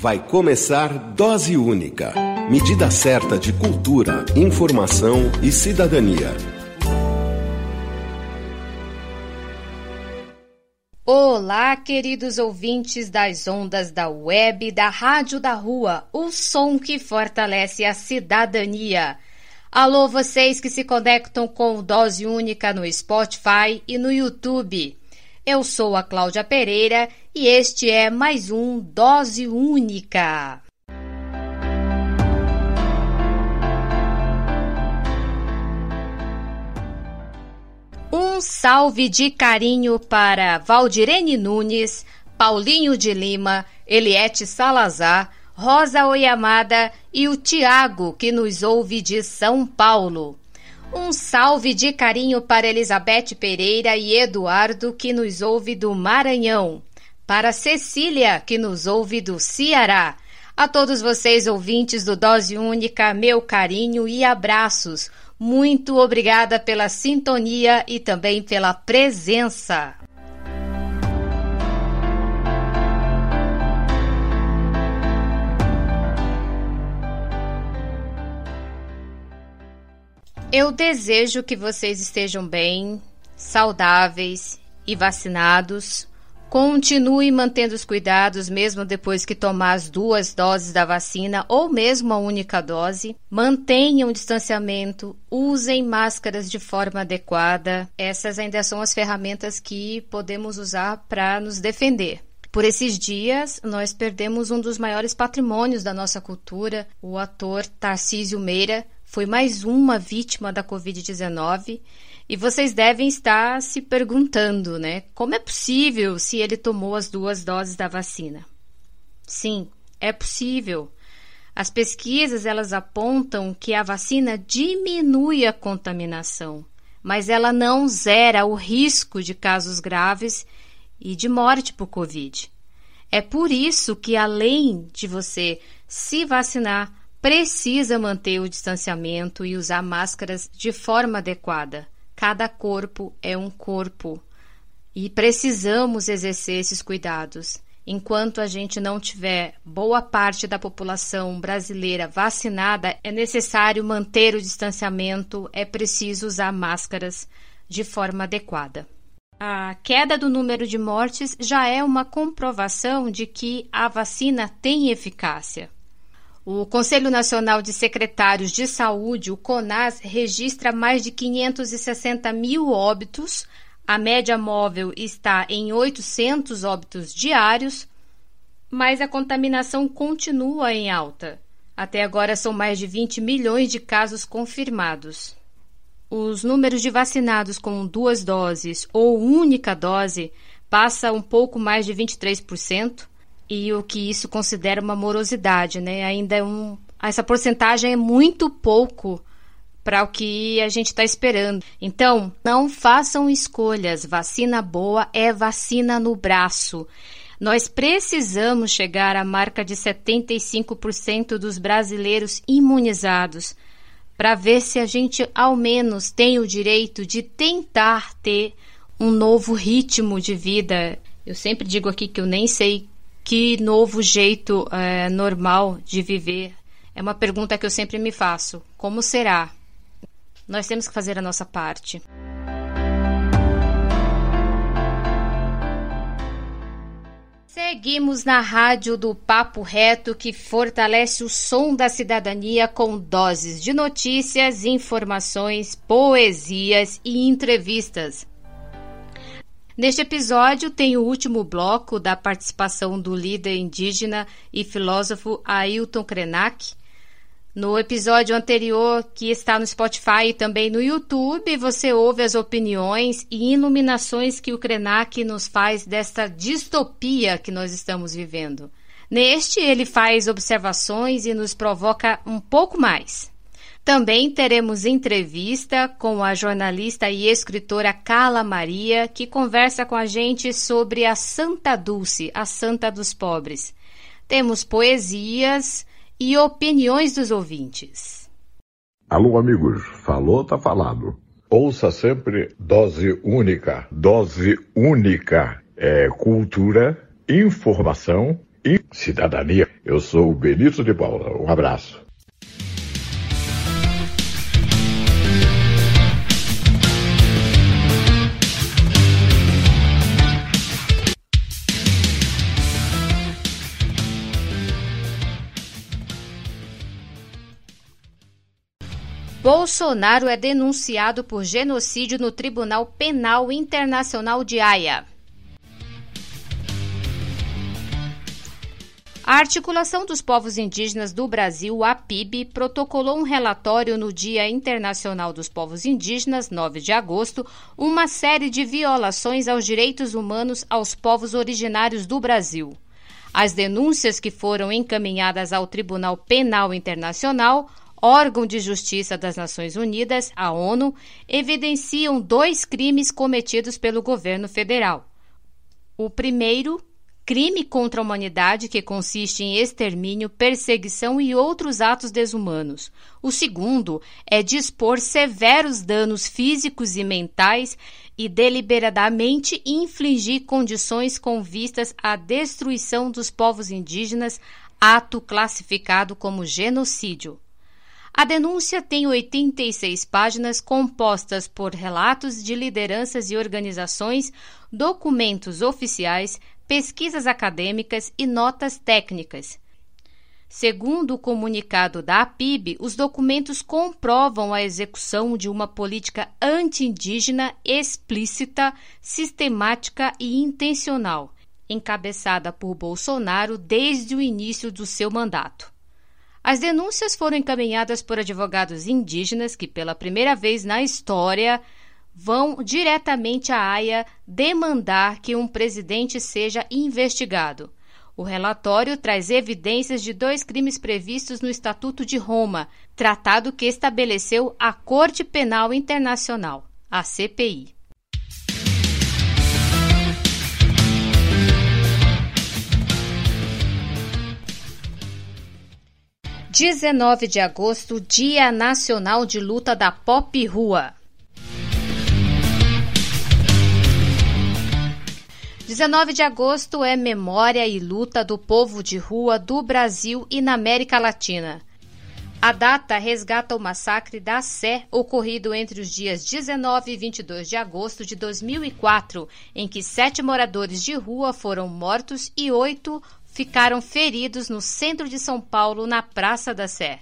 Vai começar Dose Única medida certa de cultura, informação e cidadania. Olá, queridos ouvintes das ondas da web da Rádio da Rua, o som que fortalece a cidadania. Alô, vocês que se conectam com Dose Única no Spotify e no YouTube. Eu sou a Cláudia Pereira e este é mais um Dose Única. Um salve de carinho para Valdirene Nunes, Paulinho de Lima, Eliette Salazar, Rosa Oyamada e o Tiago, que nos ouve de São Paulo. Um salve de carinho para Elizabeth Pereira e Eduardo, que nos ouve do Maranhão. Para Cecília, que nos ouve do Ceará. A todos vocês, ouvintes do Dose Única, meu carinho e abraços. Muito obrigada pela sintonia e também pela presença. Eu desejo que vocês estejam bem, saudáveis e vacinados. Continue mantendo os cuidados mesmo depois que tomar as duas doses da vacina ou mesmo a única dose. Mantenham o distanciamento, usem máscaras de forma adequada. Essas ainda são as ferramentas que podemos usar para nos defender. Por esses dias, nós perdemos um dos maiores patrimônios da nossa cultura, o ator Tarcísio Meira, foi mais uma vítima da Covid-19 e vocês devem estar se perguntando, né? Como é possível se ele tomou as duas doses da vacina? Sim, é possível. As pesquisas elas apontam que a vacina diminui a contaminação, mas ela não zera o risco de casos graves e de morte por Covid. É por isso que, além de você se vacinar, precisa manter o distanciamento e usar máscaras de forma adequada. Cada corpo é um corpo e precisamos exercer esses cuidados. Enquanto a gente não tiver boa parte da população brasileira vacinada, é necessário manter o distanciamento, é preciso usar máscaras de forma adequada. A queda do número de mortes já é uma comprovação de que a vacina tem eficácia. O Conselho Nacional de Secretários de Saúde, o CONAS, registra mais de 560 mil óbitos. A média móvel está em 800 óbitos diários, mas a contaminação continua em alta. Até agora são mais de 20 milhões de casos confirmados. Os números de vacinados com duas doses ou única dose passa um pouco mais de 23%, e o que isso considera uma morosidade, né? Ainda é um, essa porcentagem é muito pouco para o que a gente está esperando. Então, não façam escolhas. Vacina boa é vacina no braço. Nós precisamos chegar à marca de 75% dos brasileiros imunizados para ver se a gente ao menos tem o direito de tentar ter um novo ritmo de vida. Eu sempre digo aqui que eu nem sei que novo jeito é, normal de viver? É uma pergunta que eu sempre me faço. Como será? Nós temos que fazer a nossa parte. Seguimos na rádio do Papo Reto que fortalece o som da cidadania com doses de notícias, informações, poesias e entrevistas. Neste episódio tem o último bloco da participação do líder indígena e filósofo Ailton Krenak. No episódio anterior, que está no Spotify e também no YouTube, você ouve as opiniões e iluminações que o Krenak nos faz desta distopia que nós estamos vivendo. Neste, ele faz observações e nos provoca um pouco mais. Também teremos entrevista com a jornalista e escritora Carla Maria, que conversa com a gente sobre a Santa Dulce, a Santa dos Pobres. Temos poesias e opiniões dos ouvintes. Alô, amigos, falou, tá falado. Ouça sempre dose única. Dose única é cultura, informação e cidadania. Eu sou o Benito de Paula. Um abraço. Bolsonaro é denunciado por genocídio no Tribunal Penal Internacional de Haia. A Articulação dos Povos Indígenas do Brasil, a PIB, protocolou um relatório no Dia Internacional dos Povos Indígenas, 9 de agosto, uma série de violações aos direitos humanos aos povos originários do Brasil. As denúncias que foram encaminhadas ao Tribunal Penal Internacional órgão de justiça das Nações Unidas, a ONU, evidenciam dois crimes cometidos pelo governo federal. O primeiro, crime contra a humanidade, que consiste em extermínio, perseguição e outros atos desumanos. O segundo é dispor severos danos físicos e mentais e deliberadamente infligir condições com vistas à destruição dos povos indígenas, ato classificado como genocídio. A denúncia tem 86 páginas compostas por relatos de lideranças e organizações, documentos oficiais, pesquisas acadêmicas e notas técnicas. Segundo o comunicado da APIB, os documentos comprovam a execução de uma política anti-indígena explícita, sistemática e intencional, encabeçada por Bolsonaro desde o início do seu mandato. As denúncias foram encaminhadas por advogados indígenas que, pela primeira vez na história, vão diretamente à AIA demandar que um presidente seja investigado. O relatório traz evidências de dois crimes previstos no Estatuto de Roma, tratado que estabeleceu a Corte Penal Internacional, a CPI. 19 de agosto, Dia Nacional de Luta da Pop Rua. 19 de agosto é memória e luta do povo de rua do Brasil e na América Latina. A data resgata o massacre da Sé, ocorrido entre os dias 19 e 22 de agosto de 2004, em que sete moradores de rua foram mortos e oito ficaram feridos no centro de São Paulo, na Praça da Sé.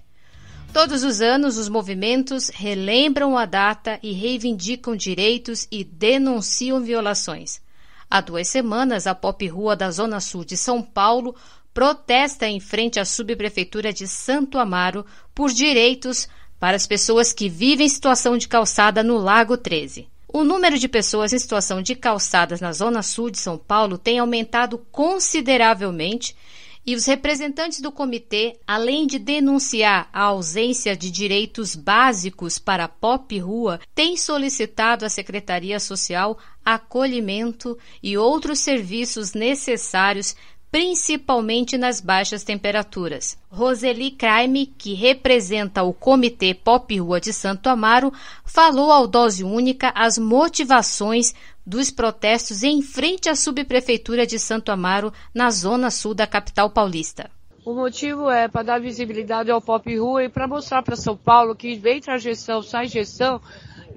Todos os anos, os movimentos relembram a data e reivindicam direitos e denunciam violações. Há duas semanas, a Pop Rua da Zona Sul de São Paulo protesta em frente à subprefeitura de Santo Amaro por direitos para as pessoas que vivem em situação de calçada no Lago 13. O número de pessoas em situação de calçadas na zona sul de São Paulo tem aumentado consideravelmente e os representantes do comitê, além de denunciar a ausência de direitos básicos para a pop rua, têm solicitado à Secretaria Social acolhimento e outros serviços necessários principalmente nas baixas temperaturas. Roseli Crime, que representa o Comitê Pop Rua de Santo Amaro, falou ao Dose Única as motivações dos protestos em frente à subprefeitura de Santo Amaro, na zona sul da capital paulista. O motivo é para dar visibilidade ao Pop Rua e para mostrar para São Paulo que vem a gestão, sai gestão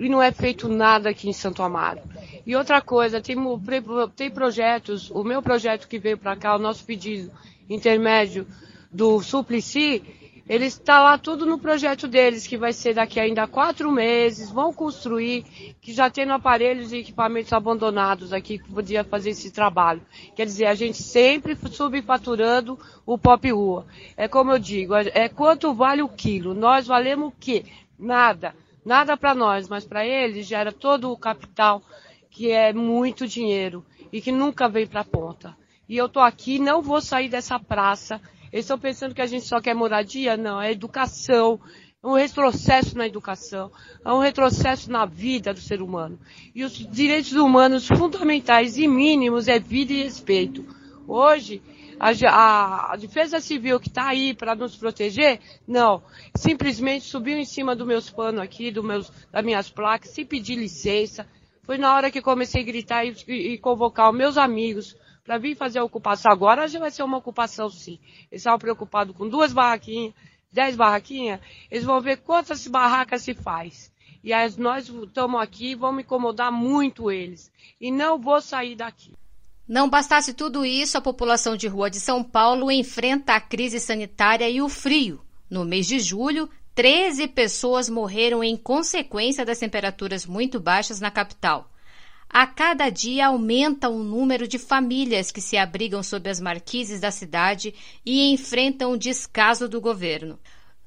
e não é feito nada aqui em Santo Amaro. E outra coisa, tem, tem projetos, o meu projeto que veio para cá, o nosso pedido intermédio do Suplicy, ele está lá tudo no projeto deles, que vai ser daqui ainda quatro meses, vão construir, que já tendo aparelhos e equipamentos abandonados aqui que podia fazer esse trabalho. Quer dizer, a gente sempre subfaturando o pop rua. É como eu digo, é quanto vale o quilo. Nós valemos o quê? Nada. Nada para nós, mas para eles gera todo o capital que é muito dinheiro e que nunca vem para a ponta. E eu estou aqui, não vou sair dessa praça. Eles estão pensando que a gente só quer moradia? Não, é educação, é um retrocesso na educação, é um retrocesso na vida do ser humano. E os direitos humanos fundamentais e mínimos é vida e respeito. Hoje, a, a defesa civil que está aí para nos proteger, não. Simplesmente subiu em cima dos meus panos aqui, do meus, das minhas placas, sem pedir licença, foi na hora que comecei a gritar e, e convocar os meus amigos, para vir fazer a ocupação agora, já vai ser uma ocupação sim. Eles estavam preocupados com duas barraquinhas, dez barraquinhas, eles vão ver quantas barracas se faz. E nós estamos aqui, vamos incomodar muito eles. E não vou sair daqui. Não bastasse tudo isso, a população de rua de São Paulo enfrenta a crise sanitária e o frio. No mês de julho, 13 pessoas morreram em consequência das temperaturas muito baixas na capital. A cada dia aumenta o número de famílias que se abrigam sob as marquises da cidade e enfrentam o descaso do governo.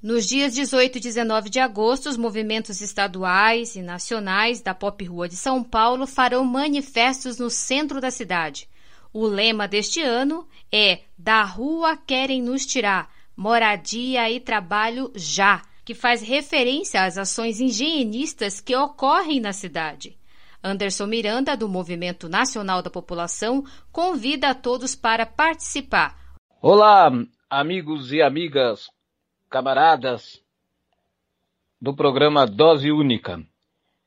Nos dias 18 e 19 de agosto, os movimentos estaduais e nacionais da Pop Rua de São Paulo farão manifestos no centro da cidade. O lema deste ano é Da rua querem nos tirar, moradia e trabalho já, que faz referência às ações higienistas que ocorrem na cidade. Anderson Miranda, do Movimento Nacional da População, convida a todos para participar. Olá, amigos e amigas, camaradas do programa Dose Única.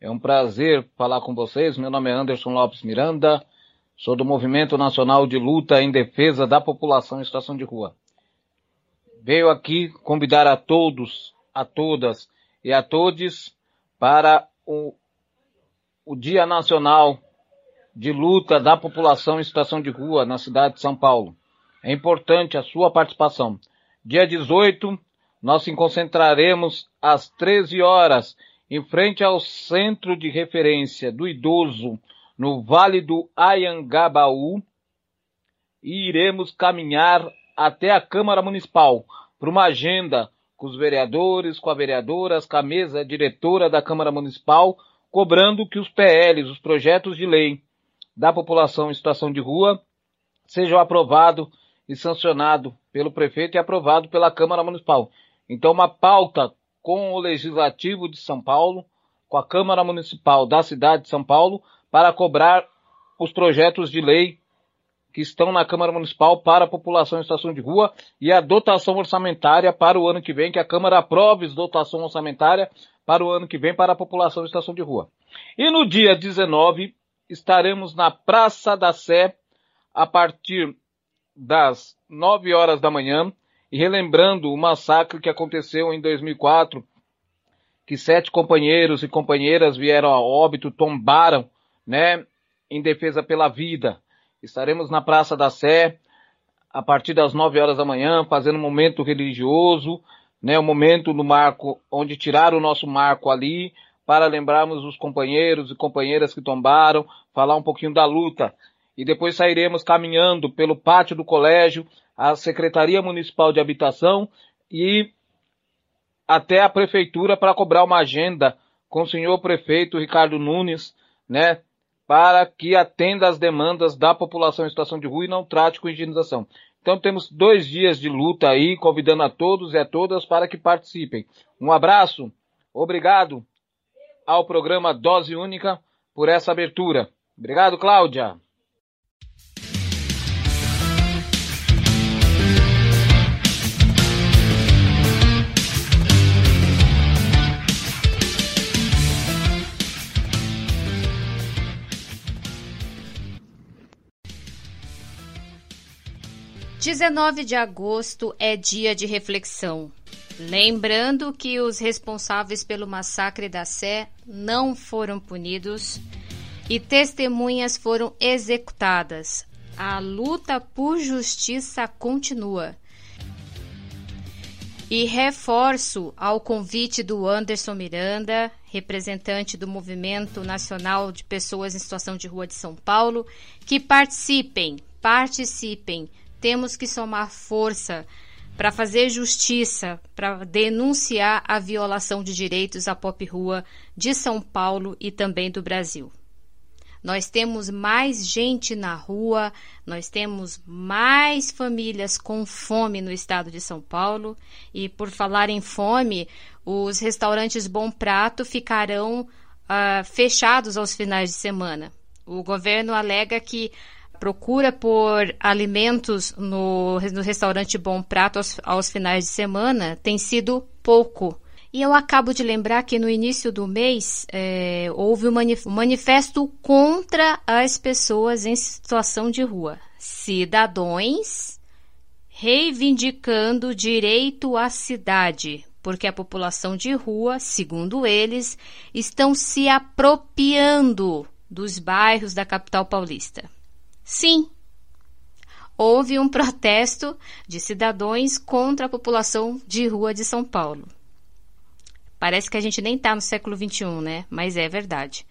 É um prazer falar com vocês. Meu nome é Anderson Lopes Miranda, sou do Movimento Nacional de Luta em Defesa da População em Situação de Rua. Veio aqui convidar a todos, a todas e a todos para o o Dia Nacional de Luta da População em Situação de Rua na cidade de São Paulo. É importante a sua participação. Dia 18, nós nos concentraremos às 13 horas em frente ao Centro de Referência do Idoso no Vale do Ayangabaú e iremos caminhar até a Câmara Municipal para uma agenda com os vereadores, com a vereadora, com a mesa diretora da Câmara Municipal, cobrando que os PLs, os projetos de lei da população em situação de rua, sejam aprovados e sancionados pelo prefeito e aprovado pela Câmara Municipal. Então, uma pauta com o Legislativo de São Paulo, com a Câmara Municipal da cidade de São Paulo, para cobrar os projetos de lei que estão na Câmara Municipal para a população em situação de rua e a dotação orçamentária para o ano que vem, que a Câmara aprove dotação orçamentária para o ano que vem para a população em situação de rua. E no dia 19 estaremos na Praça da Sé a partir das 9 horas da manhã e relembrando o massacre que aconteceu em 2004, que sete companheiros e companheiras vieram a óbito, tombaram, né, em defesa pela vida. Estaremos na Praça da Sé a partir das 9 horas da manhã, fazendo um momento religioso, né, o momento no marco onde tiraram o nosso marco ali para lembrarmos os companheiros e companheiras que tombaram, falar um pouquinho da luta. E depois sairemos caminhando pelo pátio do colégio, a Secretaria Municipal de Habitação e até a prefeitura para cobrar uma agenda com o senhor prefeito Ricardo Nunes, né, para que atenda às demandas da população em situação de rua e não trate com higienização. Então temos dois dias de luta aí, convidando a todos e a todas para que participem. Um abraço, obrigado ao programa Dose Única por essa abertura. Obrigado, Cláudia. 19 de agosto é dia de reflexão. Lembrando que os responsáveis pelo massacre da Sé não foram punidos e testemunhas foram executadas. A luta por justiça continua. E reforço ao convite do Anderson Miranda, representante do Movimento Nacional de Pessoas em Situação de Rua de São Paulo, que participem, participem temos que somar força para fazer justiça, para denunciar a violação de direitos à pop rua de São Paulo e também do Brasil. Nós temos mais gente na rua, nós temos mais famílias com fome no estado de São Paulo. E por falar em fome, os restaurantes Bom Prato ficarão uh, fechados aos finais de semana. O governo alega que procura por alimentos no, no restaurante Bom Prato aos, aos finais de semana tem sido pouco. E eu acabo de lembrar que no início do mês é, houve um manifesto contra as pessoas em situação de rua. cidadãos reivindicando direito à cidade, porque a população de rua, segundo eles, estão se apropriando dos bairros da capital paulista. Sim, houve um protesto de cidadãos contra a população de rua de São Paulo. Parece que a gente nem está no século XXI, né? Mas é verdade.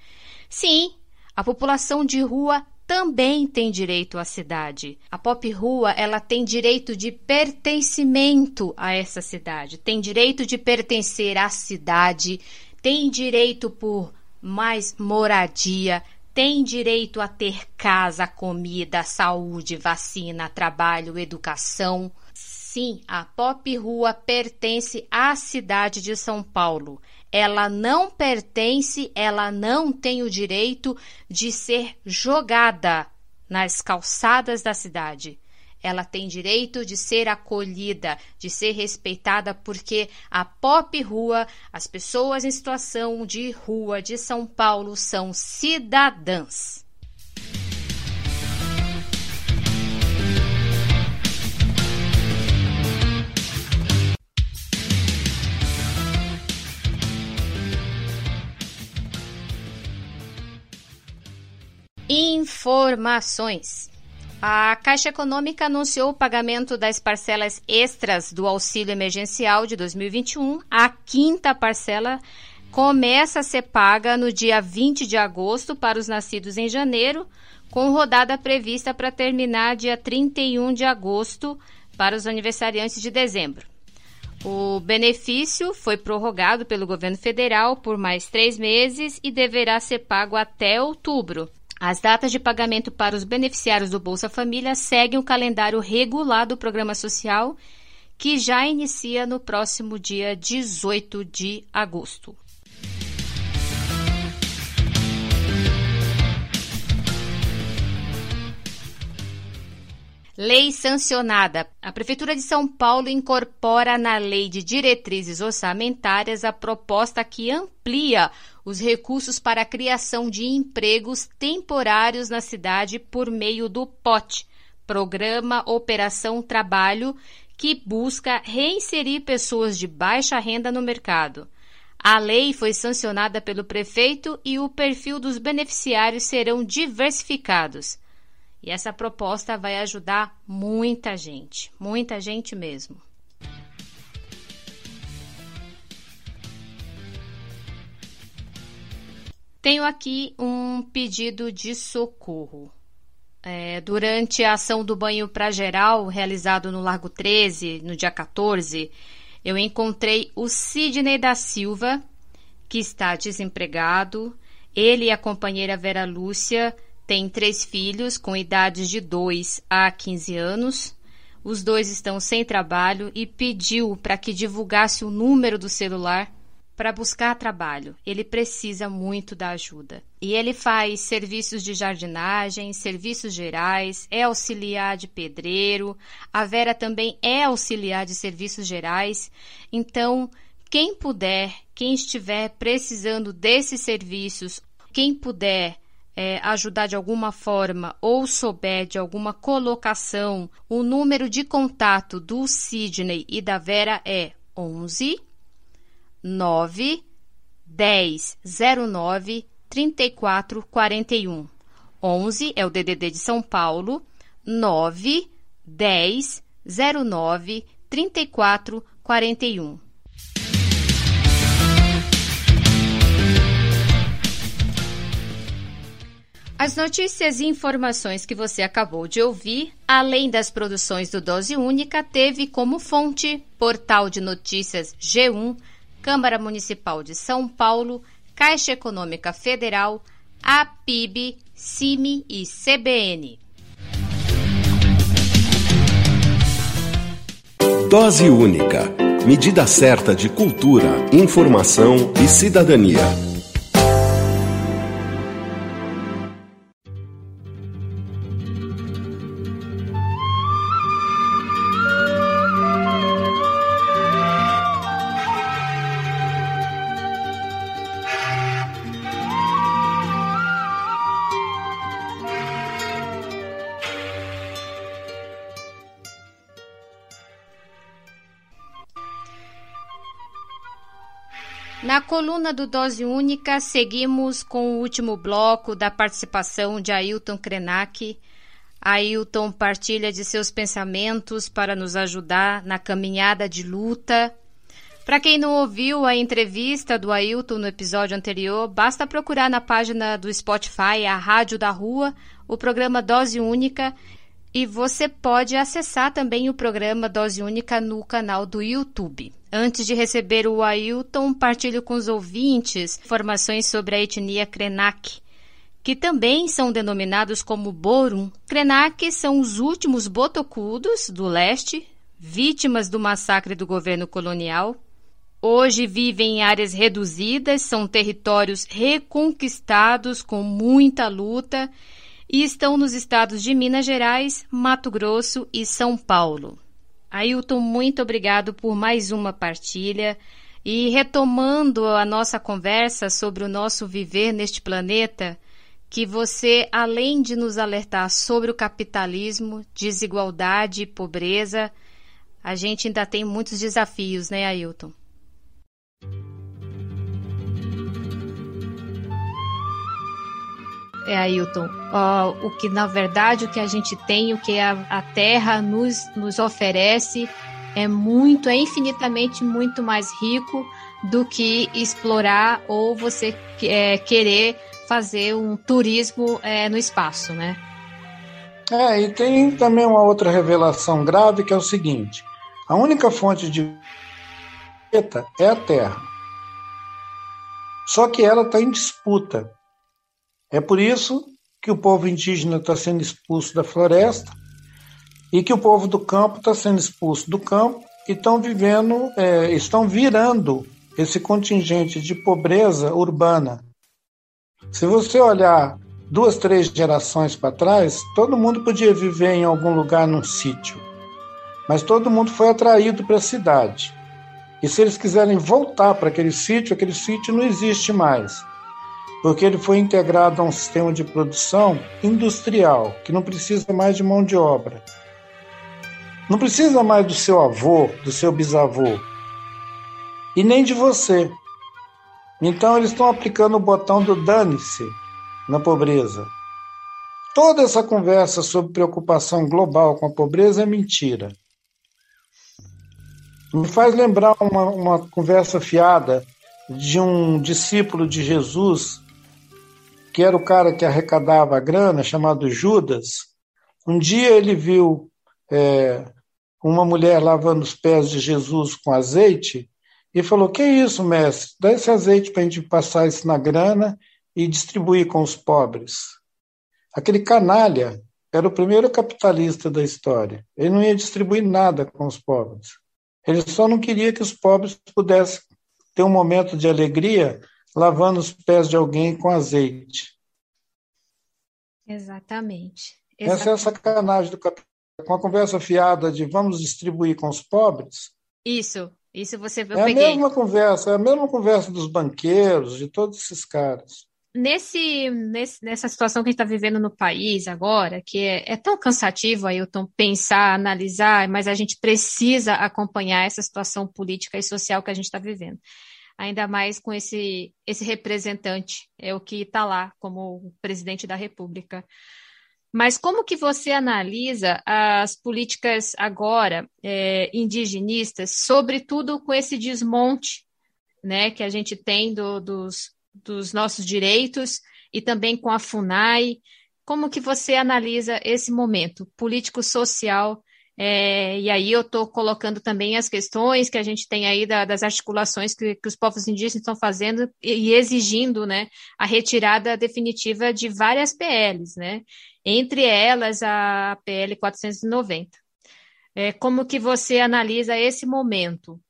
Sim, a população de rua também tem direito à cidade. A Pop Rua, ela tem direito de pertencimento a essa cidade, tem direito de pertencer à cidade, tem direito por mais moradia, tem direito a ter casa, comida, saúde, vacina, trabalho, educação. Sim, a Pop Rua pertence à cidade de São Paulo. Ela não pertence, ela não tem o direito de ser jogada nas calçadas da cidade. Ela tem direito de ser acolhida, de ser respeitada, porque a Pop Rua, as pessoas em situação de rua de São Paulo são cidadãs. Informações. A Caixa Econômica anunciou o pagamento das parcelas extras do auxílio emergencial de 2021. A quinta parcela começa a ser paga no dia 20 de agosto para os nascidos em janeiro, com rodada prevista para terminar dia 31 de agosto para os aniversariantes de dezembro. O benefício foi prorrogado pelo governo federal por mais três meses e deverá ser pago até outubro. As datas de pagamento para os beneficiários do Bolsa Família seguem o calendário regular do programa social, que já inicia no próximo dia 18 de agosto. Lei sancionada. A Prefeitura de São Paulo incorpora na Lei de Diretrizes Orçamentárias a proposta que amplia os recursos para a criação de empregos temporários na cidade por meio do POT Programa Operação Trabalho que busca reinserir pessoas de baixa renda no mercado. A lei foi sancionada pelo prefeito e o perfil dos beneficiários serão diversificados. E essa proposta vai ajudar muita gente, muita gente mesmo. Tenho aqui um pedido de socorro. É, durante a ação do banho para geral, realizado no Largo 13, no dia 14, eu encontrei o Sidney da Silva, que está desempregado. Ele e a companheira Vera Lúcia têm três filhos com idades de 2 a 15 anos. Os dois estão sem trabalho e pediu para que divulgasse o número do celular para buscar trabalho. Ele precisa muito da ajuda. E ele faz serviços de jardinagem, serviços gerais, é auxiliar de pedreiro. A Vera também é auxiliar de serviços gerais. Então, quem puder, quem estiver precisando desses serviços, quem puder é, ajudar de alguma forma ou souber de alguma colocação, o número de contato do Sidney e da Vera é 11 9 10 09 34 41. 11 é o DDD de São Paulo, 9 10 09 34 41. As notícias e informações que você acabou de ouvir, além das produções do Dose Única, teve como fonte Portal de Notícias G1, Câmara Municipal de São Paulo, Caixa Econômica Federal, APIB, CIMI e CBN. Dose única. Medida certa de cultura, informação e cidadania. Coluna do Dose Única, seguimos com o último bloco da participação de Ailton Krenak. Ailton partilha de seus pensamentos para nos ajudar na caminhada de luta. Para quem não ouviu a entrevista do Ailton no episódio anterior, basta procurar na página do Spotify, a Rádio da Rua, o programa Dose Única e você pode acessar também o programa Dose Única no canal do YouTube. Antes de receber o Ailton, partilho com os ouvintes informações sobre a etnia Krenak, que também são denominados como Borum. Krenak são os últimos botocudos do leste, vítimas do massacre do governo colonial. Hoje vivem em áreas reduzidas, são territórios reconquistados com muita luta e estão nos estados de Minas Gerais, Mato Grosso e São Paulo. Ailton, muito obrigado por mais uma partilha. E retomando a nossa conversa sobre o nosso viver neste planeta, que você, além de nos alertar sobre o capitalismo, desigualdade e pobreza, a gente ainda tem muitos desafios, né, Ailton? É, Ailton, o que na verdade o que a gente tem, o que a, a Terra nos, nos oferece é muito, é infinitamente muito mais rico do que explorar ou você é, querer fazer um turismo é, no espaço, né? É, e tem também uma outra revelação grave que é o seguinte: a única fonte de é a Terra. Só que ela está em disputa. É por isso que o povo indígena está sendo expulso da floresta e que o povo do campo está sendo expulso do campo e estão vivendo, é, estão virando esse contingente de pobreza urbana. Se você olhar duas, três gerações para trás, todo mundo podia viver em algum lugar num sítio, mas todo mundo foi atraído para a cidade. E se eles quiserem voltar para aquele sítio, aquele sítio não existe mais porque ele foi integrado a um sistema de produção industrial, que não precisa mais de mão de obra. Não precisa mais do seu avô, do seu bisavô, e nem de você. Então eles estão aplicando o botão do dane-se na pobreza. Toda essa conversa sobre preocupação global com a pobreza é mentira. Me faz lembrar uma, uma conversa fiada de um discípulo de Jesus que era o cara que arrecadava a grana, chamado Judas, um dia ele viu é, uma mulher lavando os pés de Jesus com azeite e falou: Que isso, mestre? Dá esse azeite para a gente passar isso na grana e distribuir com os pobres. Aquele canalha era o primeiro capitalista da história. Ele não ia distribuir nada com os pobres. Ele só não queria que os pobres pudessem ter um momento de alegria lavando os pés de alguém com azeite. Exatamente. Exatamente. Essa é a sacanagem do capitalismo. Com a conversa fiada de vamos distribuir com os pobres. Isso, isso você eu É peguei. a mesma conversa, é a mesma conversa dos banqueiros, de todos esses caras. Nesse, nesse, nessa situação que a gente está vivendo no país agora, que é, é tão cansativo, Ailton, pensar, analisar, mas a gente precisa acompanhar essa situação política e social que a gente está vivendo ainda mais com esse, esse representante, é o que está lá como presidente da República. Mas como que você analisa as políticas agora é, indigenistas, sobretudo com esse desmonte né, que a gente tem do, dos, dos nossos direitos e também com a FUNAI? Como que você analisa esse momento político-social é, e aí eu estou colocando também as questões que a gente tem aí da, das articulações que, que, os povos indígenas estão fazendo e, e, exigindo né, a retirada definitiva de várias PLs, né? entre elas a PL 490. É, como que você analisa esse momento?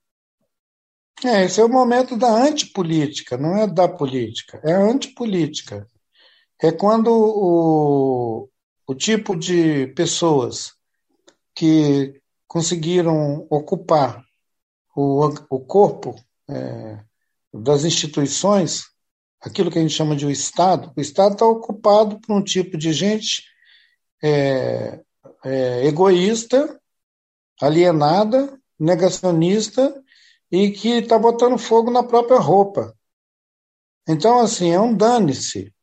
É, esse é o momento da antipolítica, não é da política, é a antipolítica. É quando o, o tipo de pessoas que conseguiram ocupar o, o corpo é, das instituições, aquilo que a gente chama de o Estado. O Estado está ocupado por um tipo de gente é, é, egoísta, alienada, negacionista e que está botando fogo na própria roupa. Então, assim, é um dane-se.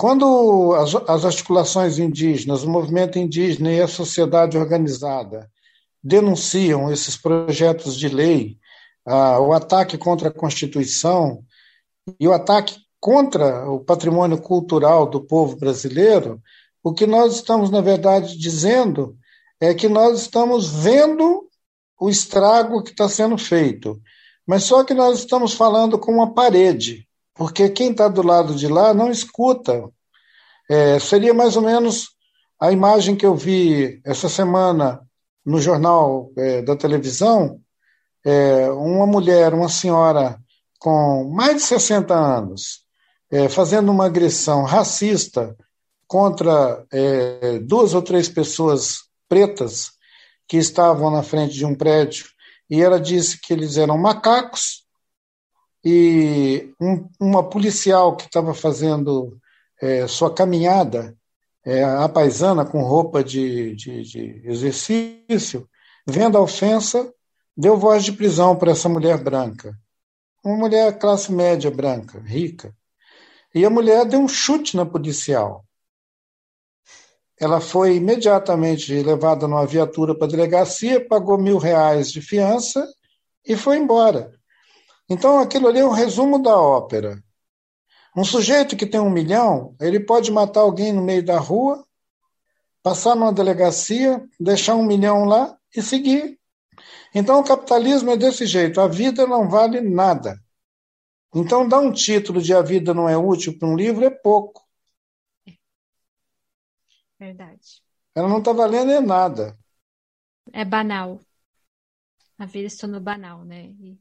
Quando as, as, articulações indígenas, o movimento indígena e a sociedade organizada denunciam esses projetos de lei, ah, o ataque contra a Constituição e o ataque contra o patrimônio cultural do povo brasileiro, o que nós estamos, na verdade, dizendo é que nós estamos vendo o estrago que está sendo feito. Mas só que nós estamos falando com uma parede, porque quem está do lado de lá não escuta. É, seria mais ou menos a imagem que eu vi essa semana no jornal é, da televisão, é, uma mulher, uma senhora com mais de 60 anos, é, fazendo uma agressão racista contra é, duas ou três pessoas pretas que estavam na frente de um prédio, e ela disse que eles eram macacos, e um, uma policial que estava fazendo é, sua caminhada, é, a paisana com roupa de, de, de exercício, vendo a ofensa, deu voz de prisão para essa mulher branca. Uma mulher classe média branca, rica. E a mulher deu um chute na policial. Ela foi imediatamente levada numa viatura para a delegacia, pagou mil reais de fiança e foi embora. Então, aquilo ali é um resumo da ópera. Um sujeito que tem um milhão, ele pode matar alguém no meio da rua, passar numa delegacia, deixar um milhão lá e seguir. Então, o capitalismo é desse jeito: a vida não vale nada. Então, dar um título de A Vida Não É Útil para um livro é pouco. Verdade. Ela não está valendo é nada. É banal. A vida se tornou banal, né? E, e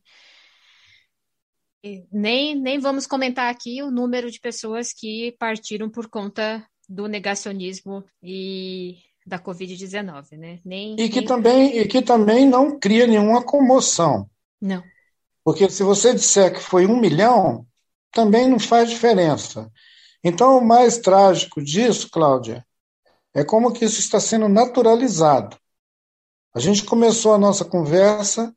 nem, nem vamos comentar aqui o número de pessoas que partiram por conta do negacionismo e da Covid-19, né? Nem, e, que nem... também, e que também não cria nenhuma comoção. Não. Porque se você disser que foi um milhão, também não faz diferença. Então, o mais trágico disso, Cláudia, é como que isso está sendo naturalizado. A gente começou a nossa conversa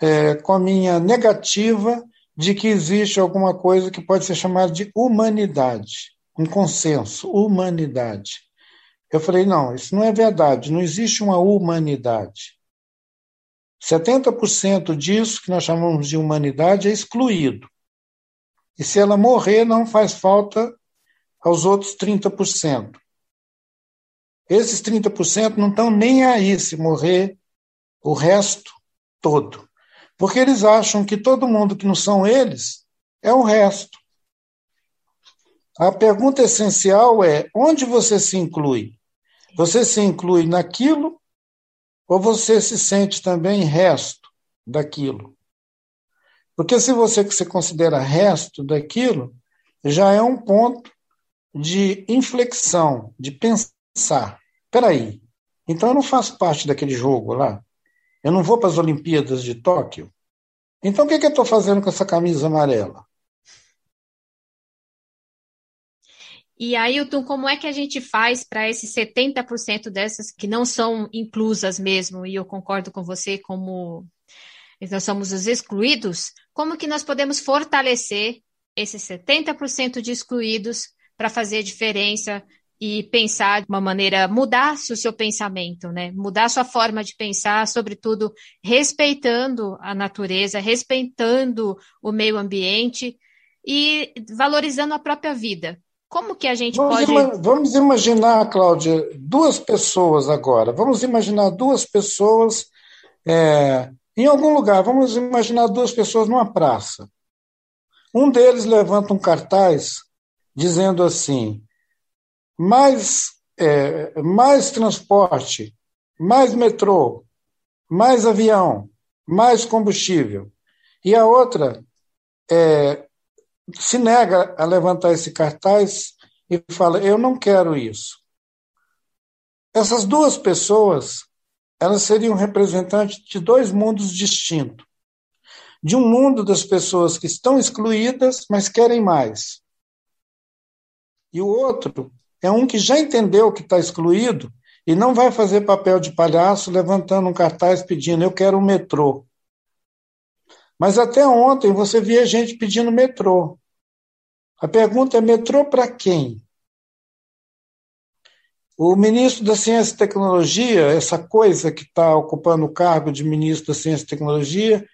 é, com a minha negativa de que existe alguma coisa que pode ser chamada de humanidade, um consenso, humanidade. Eu falei, não, isso não é verdade, não existe uma humanidade. 70% disso que nós chamamos de humanidade é excluído. E se ela morrer, não faz falta aos outros 30%. Esses 30% não estão nem aí se morrer o resto todo. Porque eles acham que todo mundo que não são eles é o resto. A pergunta essencial é: onde você se inclui? Você se inclui naquilo ou você se sente também resto daquilo? Porque se você se considera resto daquilo, já é um ponto de inflexão, de pensar. Peraí, então eu não faço parte daquele jogo lá? Eu não vou para as Olimpíadas de Tóquio? Então o que, que eu estou fazendo com essa camisa amarela? E Ailton, como é que a gente faz para esses 70% dessas que não são inclusas mesmo, e eu concordo com você, como nós somos os excluídos, como que nós podemos fortalecer esses 70% de excluídos para fazer diferença e pensar de uma maneira, mudar o seu pensamento, né? Mudar a sua forma de pensar, sobretudo respeitando a natureza, respeitando o meio ambiente e valorizando a própria vida. Como que a gente vamos pode. Ima vamos imaginar, Cláudia, duas pessoas agora. Vamos imaginar duas pessoas é, em algum lugar. Vamos imaginar duas pessoas numa praça. Um deles levanta um cartaz dizendo assim: mais, é, mais transporte, mais metrô, mais avião, mais combustível. E a outra é, se nega a levantar esse cartaz e fala: Eu não quero isso. Essas duas pessoas elas seriam representantes de dois mundos distintos. De um mundo das pessoas que estão excluídas, mas querem mais. E o outro é um que já entendeu que está excluído e não vai fazer papel de palhaço levantando um cartaz pedindo: Eu quero um metrô. Mas até ontem você via gente pedindo metrô. A pergunta é: metrô para quem? O ministro da Ciência e Tecnologia, essa coisa que está ocupando o cargo de ministro da Ciência e Tecnologia,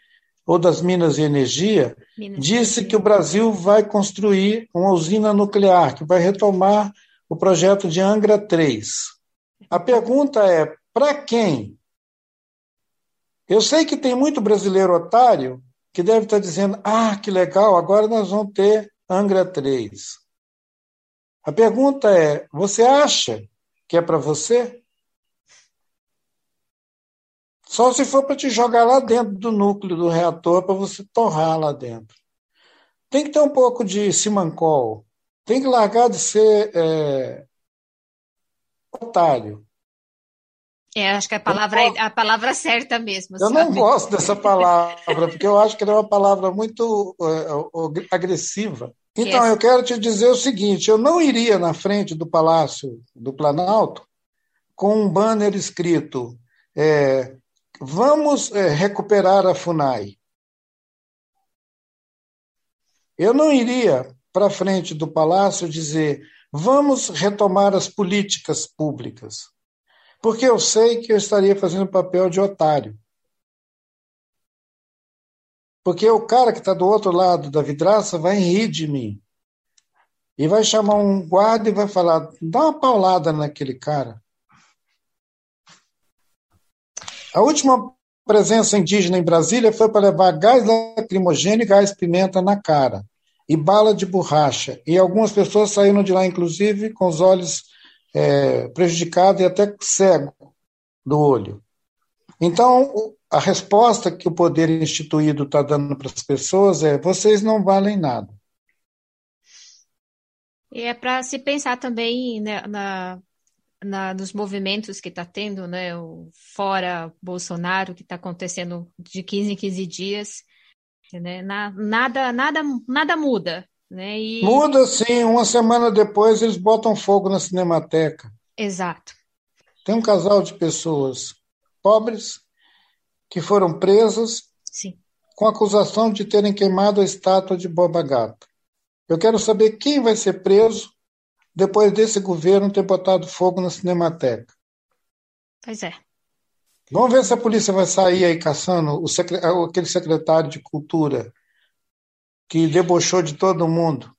ou das Minas e Energia, Minas disse que o Brasil vai construir uma usina nuclear, que vai retomar o projeto de Angra 3. A pergunta é: para quem? Eu sei que tem muito brasileiro otário que deve estar dizendo: ah, que legal, agora nós vamos ter Angra 3. A pergunta é: você acha que é para você? Só se for para te jogar lá dentro do núcleo do reator para você torrar lá dentro. Tem que ter um pouco de simancol. Tem que largar de ser é, otário. É, acho que a palavra, é a palavra certa mesmo. Eu não gosto dessa palavra, porque eu acho que ela é uma palavra muito uh, agressiva. Então, eu quero te dizer o seguinte: eu não iria na frente do Palácio do Planalto com um banner escrito é, Vamos é, recuperar a FUNAI. Eu não iria para frente do Palácio dizer vamos retomar as políticas públicas porque eu sei que eu estaria fazendo papel de otário. Porque o cara que está do outro lado da vidraça vai rir de mim. E vai chamar um guarda e vai falar: dá uma paulada naquele cara. A última presença indígena em Brasília foi para levar gás lacrimogêneo e gás pimenta na cara, e bala de borracha. E algumas pessoas saíram de lá, inclusive, com os olhos é, prejudicado e até cego do olho. Então, a resposta que o poder instituído está dando para as pessoas é: vocês não valem nada. E é para se pensar também né, na, na, nos movimentos que está tendo, né, o fora Bolsonaro, que está acontecendo de 15 em 15 dias. Né, na, nada, nada, nada muda. Né? E... Muda sim, uma semana depois eles botam fogo na Cinemateca. Exato. Tem um casal de pessoas pobres que foram presas sim. com acusação de terem queimado a estátua de Boba Gato. Eu quero saber quem vai ser preso depois desse governo ter botado fogo na Cinemateca. Pois é. Vamos ver se a polícia vai sair aí caçando o secre... aquele secretário de Cultura que debochou de todo mundo.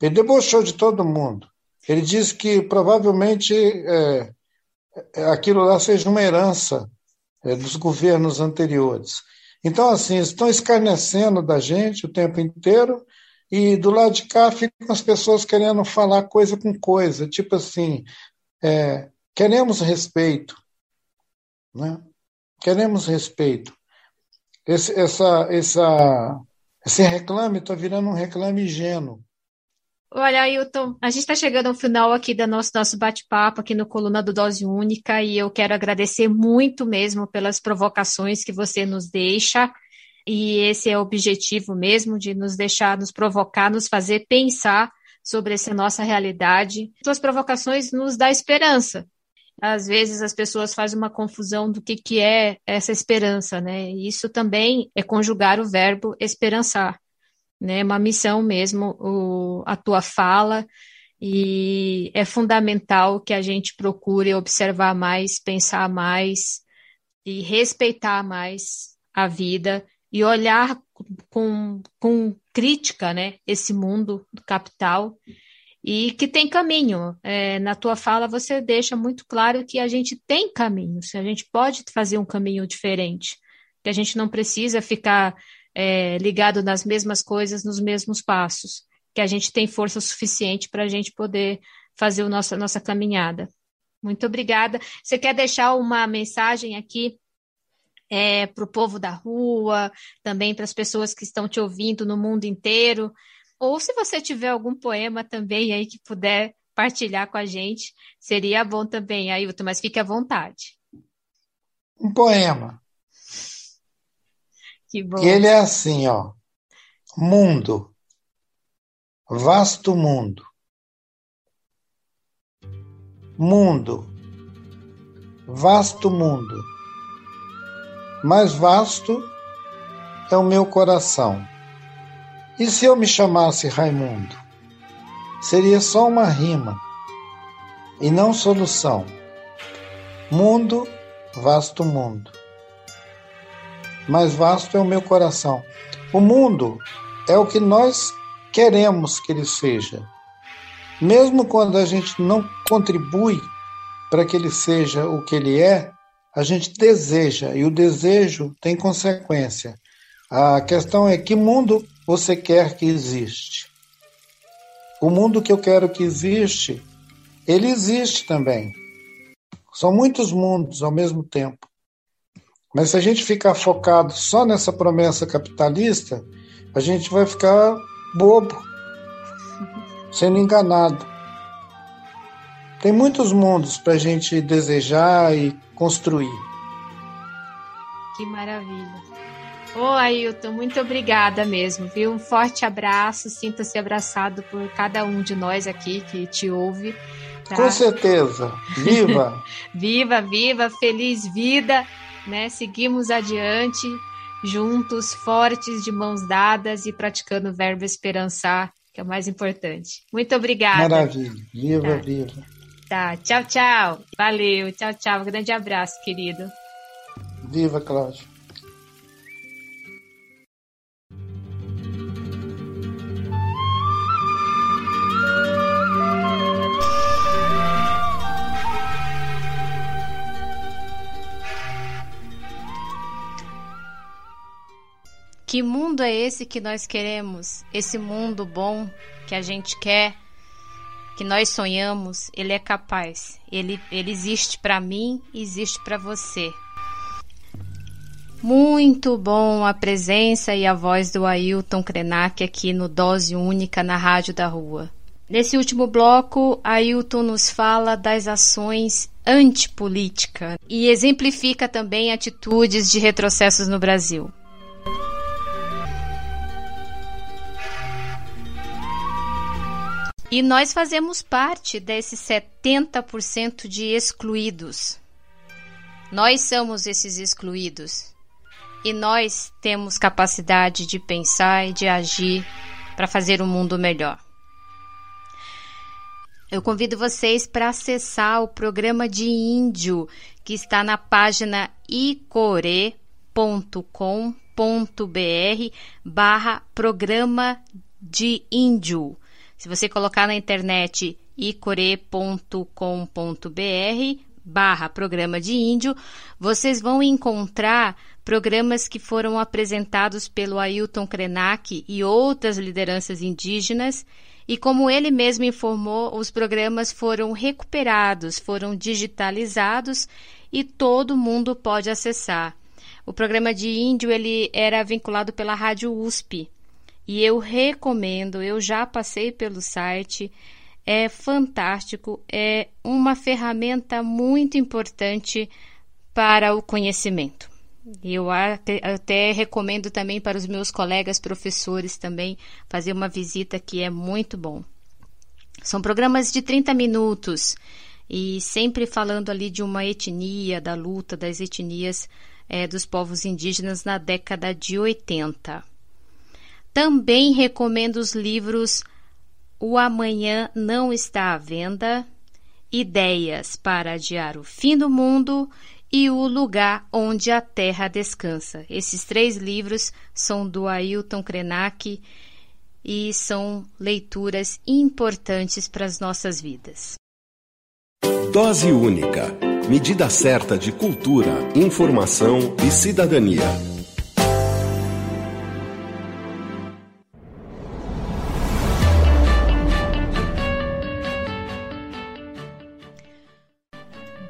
Ele debochou de todo mundo. Ele disse que provavelmente é, é, aquilo lá seja uma herança é, dos governos anteriores. Então, assim, estão escarnecendo da gente o tempo inteiro e do lado de cá ficam as pessoas querendo falar coisa com coisa, tipo assim, é, queremos respeito, né? Queremos respeito. Esse, essa, essa esse reclame está virando um reclame ingênuo. Olha, Ailton, a gente está chegando ao final aqui do nosso, nosso bate-papo aqui no Coluna do Dose Única e eu quero agradecer muito mesmo pelas provocações que você nos deixa. E esse é o objetivo mesmo, de nos deixar, nos provocar, nos fazer pensar sobre essa nossa realidade. Suas provocações nos dá esperança, às vezes as pessoas fazem uma confusão do que, que é essa esperança, né? Isso também é conjugar o verbo esperançar, né? Uma missão mesmo, o, a tua fala, e é fundamental que a gente procure observar mais, pensar mais e respeitar mais a vida e olhar com, com crítica, né? Esse mundo do capital e que tem caminho. É, na tua fala, você deixa muito claro que a gente tem caminhos, a gente pode fazer um caminho diferente, que a gente não precisa ficar é, ligado nas mesmas coisas, nos mesmos passos, que a gente tem força suficiente para a gente poder fazer a nossa, nossa caminhada. Muito obrigada. Você quer deixar uma mensagem aqui é, para o povo da rua, também para as pessoas que estão te ouvindo no mundo inteiro? Ou se você tiver algum poema também aí que puder partilhar com a gente, seria bom também, Ailton, mas fique à vontade. Um poema. Que bom. Ele é assim, ó. Mundo. Vasto mundo. Mundo. Vasto mundo. Mais vasto é o meu coração. E se eu me chamasse Raimundo? Seria só uma rima e não solução. Mundo, vasto mundo. Mais vasto é o meu coração. O mundo é o que nós queremos que ele seja. Mesmo quando a gente não contribui para que ele seja o que ele é, a gente deseja, e o desejo tem consequência. A questão é que mundo você quer que existe. O mundo que eu quero que existe, ele existe também. São muitos mundos ao mesmo tempo. Mas se a gente ficar focado só nessa promessa capitalista, a gente vai ficar bobo, sendo enganado. Tem muitos mundos para a gente desejar e construir. Que maravilha. Ô Ailton, muito obrigada mesmo, viu? Um forte abraço, sinta-se abraçado por cada um de nós aqui que te ouve. Tá? Com certeza. Viva! viva, viva, feliz vida, né? Seguimos adiante, juntos, fortes, de mãos dadas e praticando o verbo esperançar, que é o mais importante. Muito obrigada. Maravilha. Viva, tá. viva. Tá, tchau, tchau. Valeu, tchau, tchau. Um grande abraço, querido. Viva, Cláudio. Que mundo é esse que nós queremos? Esse mundo bom que a gente quer, que nós sonhamos, ele é capaz. Ele, ele existe para mim, existe para você. Muito bom a presença e a voz do Ailton Krenak aqui no Dose Única na Rádio da Rua. Nesse último bloco, Ailton nos fala das ações antipolítica e exemplifica também atitudes de retrocessos no Brasil. E nós fazemos parte desses 70% de excluídos. Nós somos esses excluídos. E nós temos capacidade de pensar e de agir para fazer um mundo melhor. Eu convido vocês para acessar o programa de índio que está na página icore.com.br barra programa de índio. Se você colocar na internet icore.com.br barra programa de índio, vocês vão encontrar programas que foram apresentados pelo Ailton Krenak e outras lideranças indígenas. E como ele mesmo informou, os programas foram recuperados, foram digitalizados e todo mundo pode acessar. O programa de índio ele era vinculado pela Rádio USP. E eu recomendo, eu já passei pelo site, é fantástico, é uma ferramenta muito importante para o conhecimento. Eu até recomendo também para os meus colegas professores também fazer uma visita que é muito bom. São programas de 30 minutos e sempre falando ali de uma etnia, da luta das etnias é, dos povos indígenas na década de 80. Também recomendo os livros O Amanhã Não Está à Venda, Ideias para Adiar o Fim do Mundo e O Lugar Onde a Terra Descansa. Esses três livros são do Ailton Krenak e são leituras importantes para as nossas vidas. Dose única. Medida certa de cultura, informação e cidadania.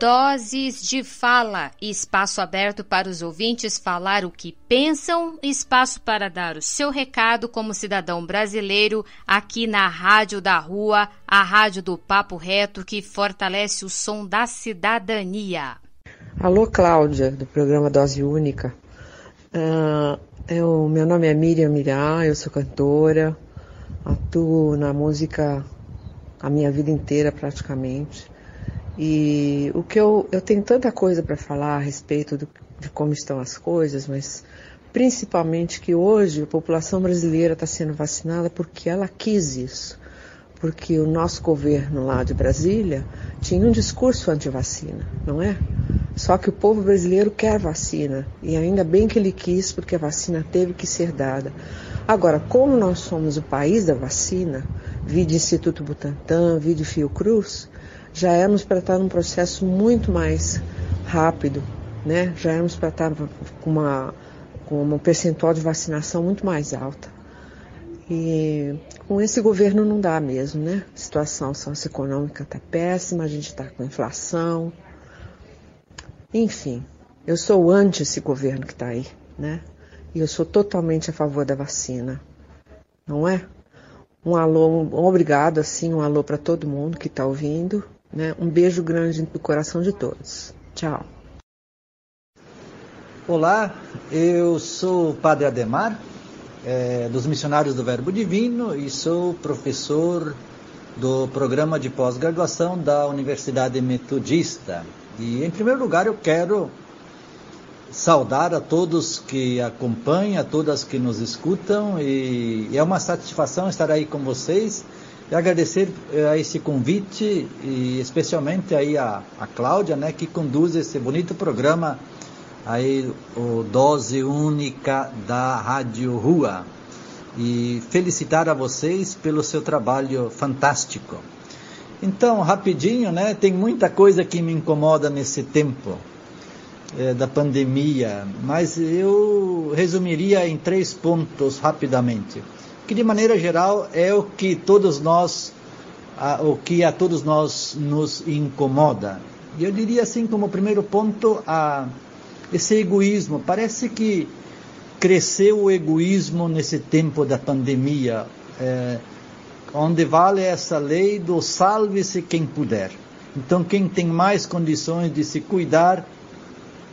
Doses de fala, espaço aberto para os ouvintes falar o que pensam, espaço para dar o seu recado como cidadão brasileiro aqui na Rádio da Rua, a Rádio do Papo Reto que fortalece o som da cidadania. Alô, Cláudia, do programa Dose Única. Uh, eu, meu nome é Miriam Mirá, eu sou cantora, atuo na música a minha vida inteira praticamente. E o que eu, eu tenho tanta coisa para falar a respeito do, de como estão as coisas, mas principalmente que hoje a população brasileira está sendo vacinada porque ela quis isso. Porque o nosso governo lá de Brasília tinha um discurso anti-vacina, não é? Só que o povo brasileiro quer vacina e ainda bem que ele quis, porque a vacina teve que ser dada. Agora, como nós somos o país da vacina, vide Instituto Butantan, vide Fiocruz, já éramos para estar num processo muito mais rápido, né? Já éramos para estar com uma com um percentual de vacinação muito mais alta. E com esse governo não dá mesmo, né? A situação socioeconômica está péssima, a gente está com inflação. Enfim, eu sou anti esse governo que está aí, né? E eu sou totalmente a favor da vacina, não é? Um alô, um obrigado, assim, um alô para todo mundo que está ouvindo, né? Um beijo grande no coração de todos. Tchau. Olá, eu sou o Padre Ademar, é, dos Missionários do Verbo Divino e sou professor do programa de pós-graduação da Universidade Metodista. E, em primeiro lugar, eu quero saudar a todos que acompanham, a todas que nos escutam e é uma satisfação estar aí com vocês e agradecer eh, a esse convite e especialmente aí a, a Cláudia, né, que conduz esse bonito programa aí o Dose Única da Rádio Rua e felicitar a vocês pelo seu trabalho fantástico. Então, rapidinho, né? Tem muita coisa que me incomoda nesse tempo é, da pandemia, mas eu resumiria em três pontos rapidamente. Que de maneira geral é o que todos nós, a, o que a todos nós nos incomoda. E eu diria assim como primeiro ponto a esse egoísmo. Parece que cresceu o egoísmo nesse tempo da pandemia. É, onde vale essa lei do salve-se quem puder. Então, quem tem mais condições de se cuidar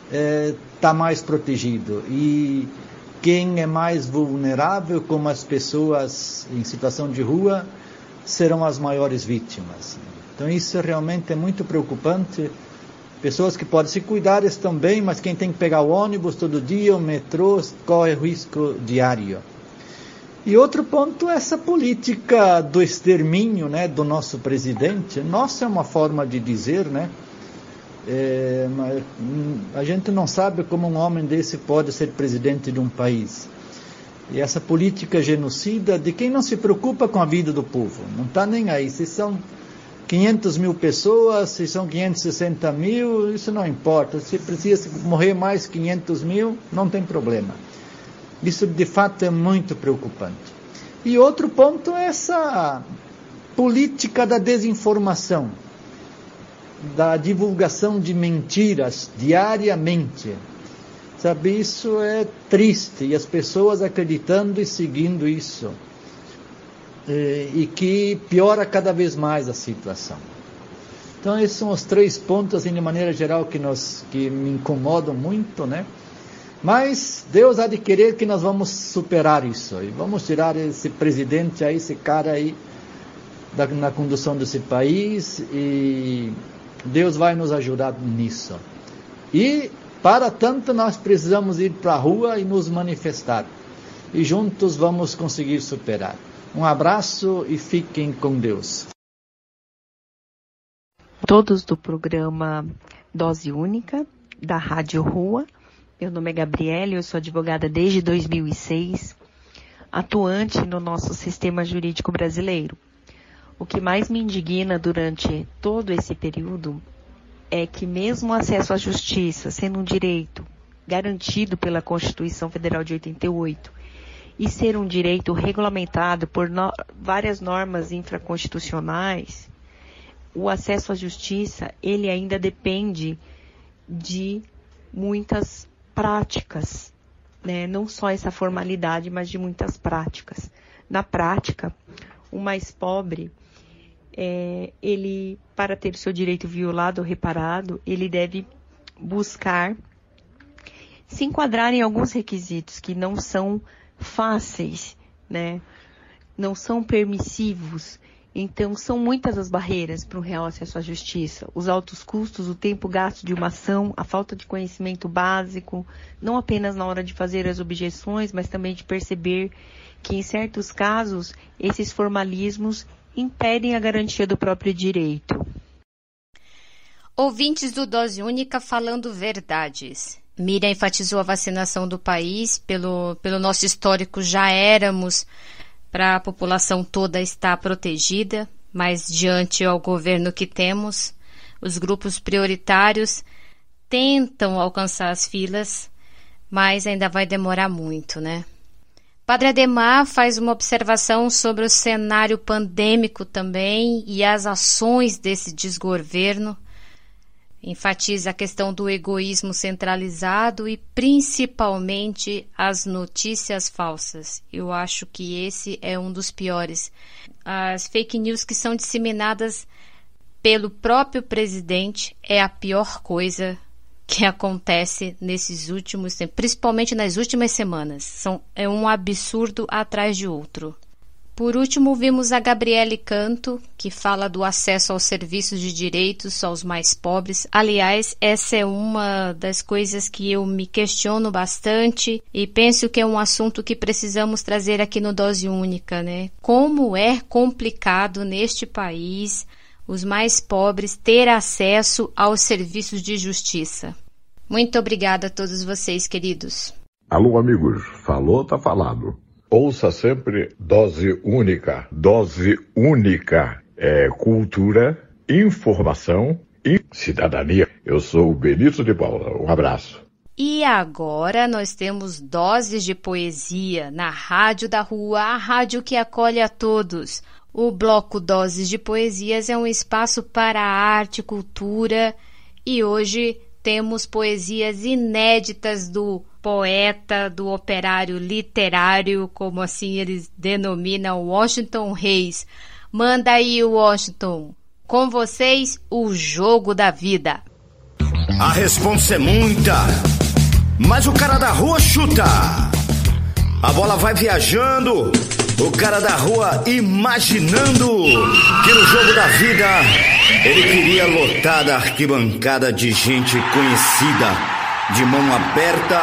está é, tá mais protegido. E quem é mais vulnerável, como as pessoas em situação de rua, serão as maiores vítimas. Então, isso realmente é muito preocupante. Pessoas que podem se cuidar estão bem, mas quem tem que pegar o ônibus todo dia, o metrô, corre risco diário. E outro ponto é essa política do extermínio né, do nosso presidente. Nossa é uma forma de dizer, né? É, hum, a gente não sabe como um homem desse pode ser presidente de um país. E essa política genocida de quem não se preocupa com a vida do povo, não está nem aí. Se são 500 mil pessoas, se são 560 mil, isso não importa. Se precisa morrer mais 500 mil, não tem problema. Isso de fato é muito preocupante. E outro ponto é essa política da desinformação, da divulgação de mentiras diariamente. Sabe, isso é triste e as pessoas acreditando e seguindo isso. E, e que piora cada vez mais a situação. Então esses são os três pontos, assim, de maneira geral, que, nos, que me incomodam muito, né? Mas Deus há de querer que nós vamos superar isso. E vamos tirar esse presidente aí, esse cara aí, da, na condução desse país. E Deus vai nos ajudar nisso. E, para tanto, nós precisamos ir para a rua e nos manifestar. E juntos vamos conseguir superar. Um abraço e fiquem com Deus. Todos do programa Dose Única, da Rádio Rua meu nome é Gabriela, eu sou advogada desde 2006, atuante no nosso sistema jurídico brasileiro. O que mais me indigna durante todo esse período é que mesmo o acesso à justiça sendo um direito garantido pela Constituição Federal de 88 e ser um direito regulamentado por no várias normas infraconstitucionais, o acesso à justiça, ele ainda depende de muitas práticas, né? não só essa formalidade, mas de muitas práticas. Na prática, o mais pobre, é, ele, para ter seu direito violado ou reparado, ele deve buscar se enquadrar em alguns requisitos que não são fáceis, né? Não são permissivos Então, são muitas as barreiras para o real acesso à justiça. Os altos custos, o tempo gasto de uma ação, a falta de conhecimento básico, não apenas na hora de fazer as objeções, mas também de perceber que, em certos casos, esses formalismos impedem a garantia do próprio direito. Ouvintes do Dose Única falando verdades. Miriam enfatizou a vacinação do país. Pelo, pelo nosso histórico, já éramos para a população toda estar protegida, mas diante ao governo que temos, os grupos prioritários tentam alcançar as filas, mas ainda vai demorar muito, né? Padre Ademar faz uma observação sobre o cenário pandêmico também e as ações desse desgoverno enfatiza a questão do egoísmo centralizado e principalmente as notícias falsas. Eu acho que esse é um dos piores. As fake news que são disseminadas pelo próprio presidente é a pior coisa que acontece nesses últimos tempos, principalmente nas últimas semanas. São, é um absurdo atrás de outro. Por último, vimos a Gabriele Canto, que fala do acesso aos serviços de direitos aos mais pobres. Aliás, essa é uma das coisas que eu me questiono bastante e penso que é um assunto que precisamos trazer aqui no Dose Única, né? Como é complicado neste país os mais pobres ter acesso aos serviços de justiça. Muito obrigada a todos vocês, queridos. Alô, amigos. Falou, tá falado. Ouça sempre dose única. Dose única é cultura, informação e cidadania. Eu sou o Benito de Paula. Um abraço. E agora nós temos doses de poesia na Rádio da Rua, a rádio que acolhe a todos. O bloco Doses de Poesias é um espaço para arte, cultura e hoje temos poesias inéditas do poeta, do operário literário, como assim eles denominam Washington Reis. Manda aí, Washington. Com vocês, o jogo da vida. A responsa é muita, mas o cara da rua chuta. A bola vai viajando, o cara da rua imaginando que no jogo da vida ele queria lotar da arquibancada de gente conhecida de mão aberta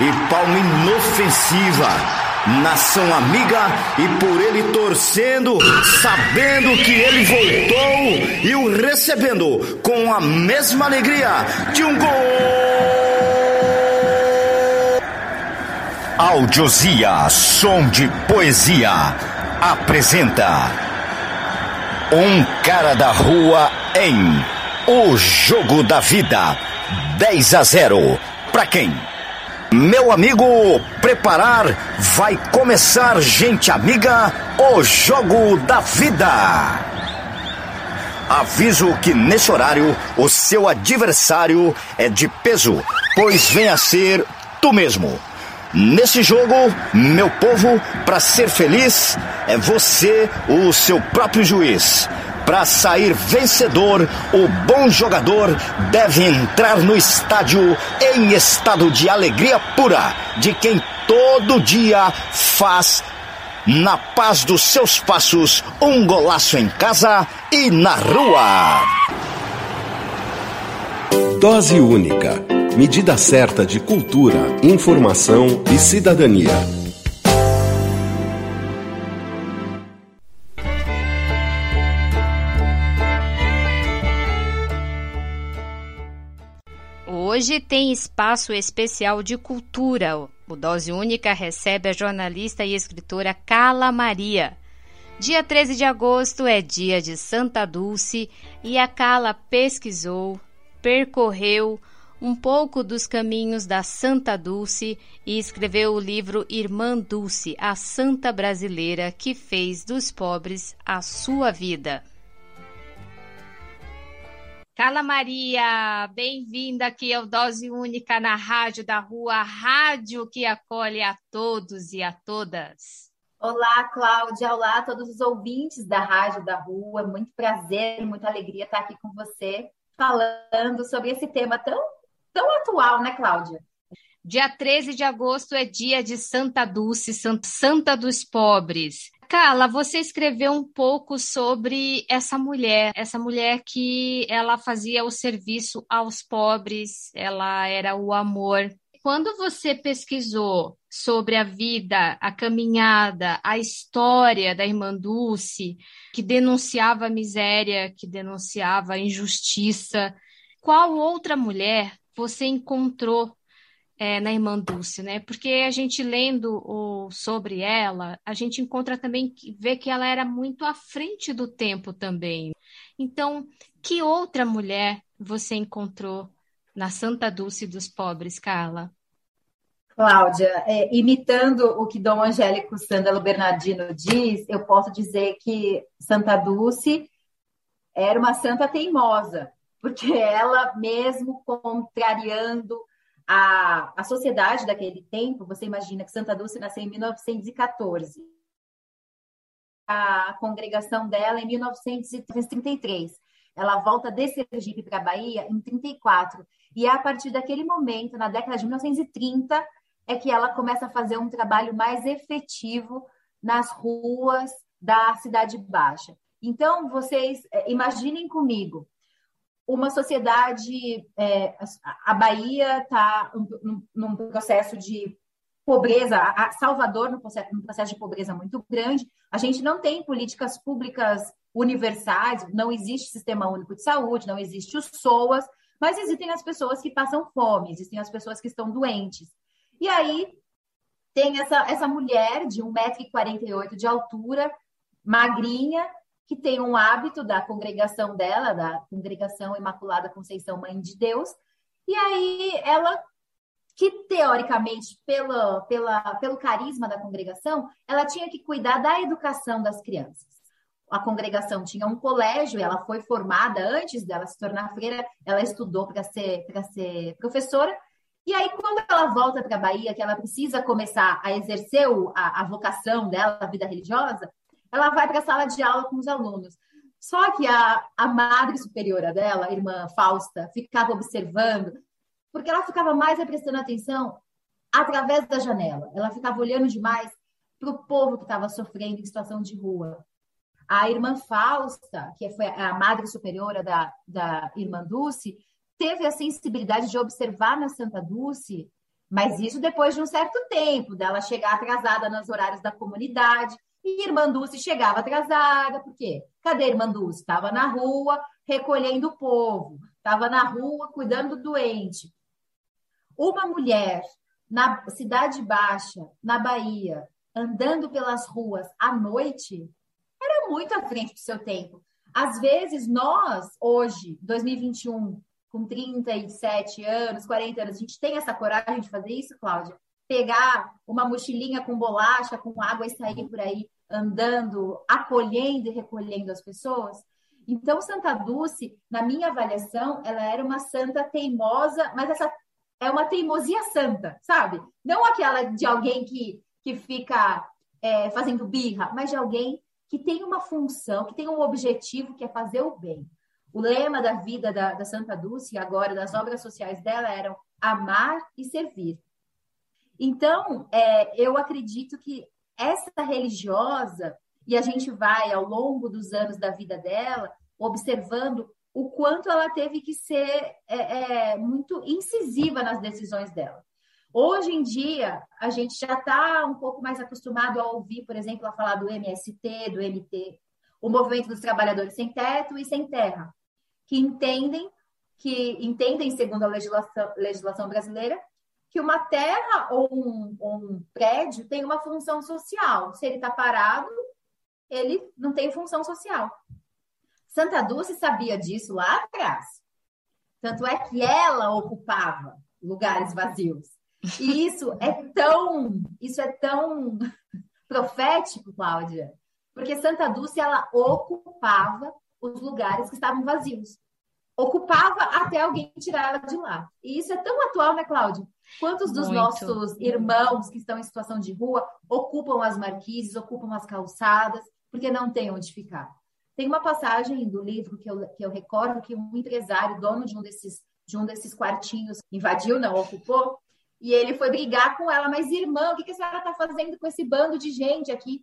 e palma inofensiva. Nação amiga e por ele torcendo, sabendo que ele voltou e o recebendo com a mesma alegria de um gol. Audiosia, som de poesia, apresenta Um cara da rua em O Jogo da Vida 10 a 0 para quem? Meu amigo, preparar, vai começar, gente amiga, o jogo da vida. Aviso que nesse horário o seu adversário é de peso, pois vem a ser tu mesmo. Nesse jogo, meu povo, para ser feliz, é você o seu próprio juiz. Para sair vencedor, o bom jogador deve entrar no estádio em estado de alegria pura, de quem todo dia faz, na paz dos seus passos, um golaço em casa e na rua. Dose única. Medida certa de cultura, informação e cidadania. Hoje tem espaço especial de cultura. O Dose Única recebe a jornalista e escritora Carla Maria. Dia 13 de agosto é dia de Santa Dulce e a Carla pesquisou, percorreu um pouco dos caminhos da Santa Dulce e escreveu o livro Irmã Dulce, a santa brasileira que fez dos pobres a sua vida. Carla Maria, bem-vinda aqui ao Dose Única na Rádio da Rua, a rádio que acolhe a todos e a todas. Olá, Cláudia, olá a todos os ouvintes da Rádio da Rua, muito prazer, muita alegria estar aqui com você, falando sobre esse tema tão, tão atual, né, Cláudia? Dia 13 de agosto é dia de Santa Dulce, Santa dos Pobres. Carla, você escreveu um pouco sobre essa mulher, essa mulher que ela fazia o serviço aos pobres, ela era o amor. Quando você pesquisou sobre a vida, a caminhada, a história da irmã Dulce, que denunciava a miséria, que denunciava a injustiça, qual outra mulher você encontrou é, na Irmã Dulce, né? Porque a gente lendo o, sobre ela, a gente encontra também, vê que ela era muito à frente do tempo também. Então, que outra mulher você encontrou na Santa Dulce dos Pobres, Carla? Cláudia, é, imitando o que Dom Angélico Sândalo Bernardino diz, eu posso dizer que Santa Dulce era uma santa teimosa, porque ela, mesmo contrariando a, a sociedade daquele tempo, você imagina que Santa Dulce nasceu em 1914. A congregação dela em 1933. Ela volta de Sergipe para a Bahia em 34. E é a partir daquele momento, na década de 1930, é que ela começa a fazer um trabalho mais efetivo nas ruas da Cidade Baixa. Então, vocês é, imaginem comigo, uma sociedade, é, a Bahia está num, processo de pobreza, a Salvador num processo, processo de pobreza muito grande. A gente não tem políticas públicas universais, não existe sistema único de saúde, não existe o SOAS, mas existem as pessoas que passam fome, existem as pessoas que estão doentes. E aí tem essa, essa mulher de 1,48m de altura, magrinha, que tem um hábito da congregação dela, da Congregação Imaculada Conceição Mãe de Deus, e aí ela, que teoricamente, pelo, pela, pelo carisma da congregação, ela tinha que cuidar da educação das crianças. A congregação tinha um colégio, ela foi formada antes dela se tornar freira, ela estudou para ser, ser professora, e aí, quando ela volta para a Bahia, que ela precisa começar a exercer a, a vocação dela, a vida religiosa, ela vai para a sala de aula com os alunos. Só que a, a madre superiora dela, a irmã Fausta, ficava observando, porque ela ficava mais prestando atenção através da janela. Ela ficava olhando demais para o povo que estava sofrendo em situação de rua. A irmã Fausta, que foi a madre superiora da, da irmã Dulce, teve a sensibilidade de observar na Santa Dulce, mas isso depois de um certo tempo, dela chegar atrasada nos horários da comunidade, e Irmã Dulce chegava atrasada, por quê? Cadê a Irmã Dulce? Estava na rua recolhendo o povo, estava na rua cuidando do doente. Uma mulher na Cidade Baixa, na Bahia, andando pelas ruas à noite, era muito à frente do seu tempo. Às vezes, nós, hoje, 2021, com 37 anos, 40 anos, a gente tem essa coragem de fazer isso, Cláudia? Pegar uma mochilinha com bolacha, com água e sair por aí andando, acolhendo e recolhendo as pessoas. Então, Santa Dulce, na minha avaliação, ela era uma santa teimosa, mas essa é uma teimosia santa, sabe? Não aquela de alguém que, que fica é, fazendo birra, mas de alguém que tem uma função, que tem um objetivo, que é fazer o bem. O lema da vida da, da Santa Dulce, agora das obras sociais dela, eram amar e servir. Então, é, eu acredito que essa religiosa, e a gente vai ao longo dos anos da vida dela, observando o quanto ela teve que ser é, é, muito incisiva nas decisões dela. Hoje em dia, a gente já está um pouco mais acostumado a ouvir, por exemplo, a falar do MST, do MT, o Movimento dos Trabalhadores Sem Teto e Sem Terra, que entendem, que entendem, segundo a legislação, legislação brasileira, que uma terra ou um, um prédio tem uma função social. Se ele está parado, ele não tem função social. Santa Dulce sabia disso lá atrás. Tanto é que ela ocupava lugares vazios. E isso é tão, isso é tão profético, Cláudia, porque Santa Dulce ela ocupava os lugares que estavam vazios ocupava até alguém tirar ela de lá. E isso é tão atual, né, Cláudio? Quantos dos Muito. nossos irmãos que estão em situação de rua ocupam as marquises, ocupam as calçadas, porque não tem onde ficar? Tem uma passagem do livro que eu, que eu recordo que um empresário, dono de um desses, de um desses quartinhos, invadiu, não ocupou, e ele foi brigar com ela, mas irmã, o que, que a senhora está fazendo com esse bando de gente aqui?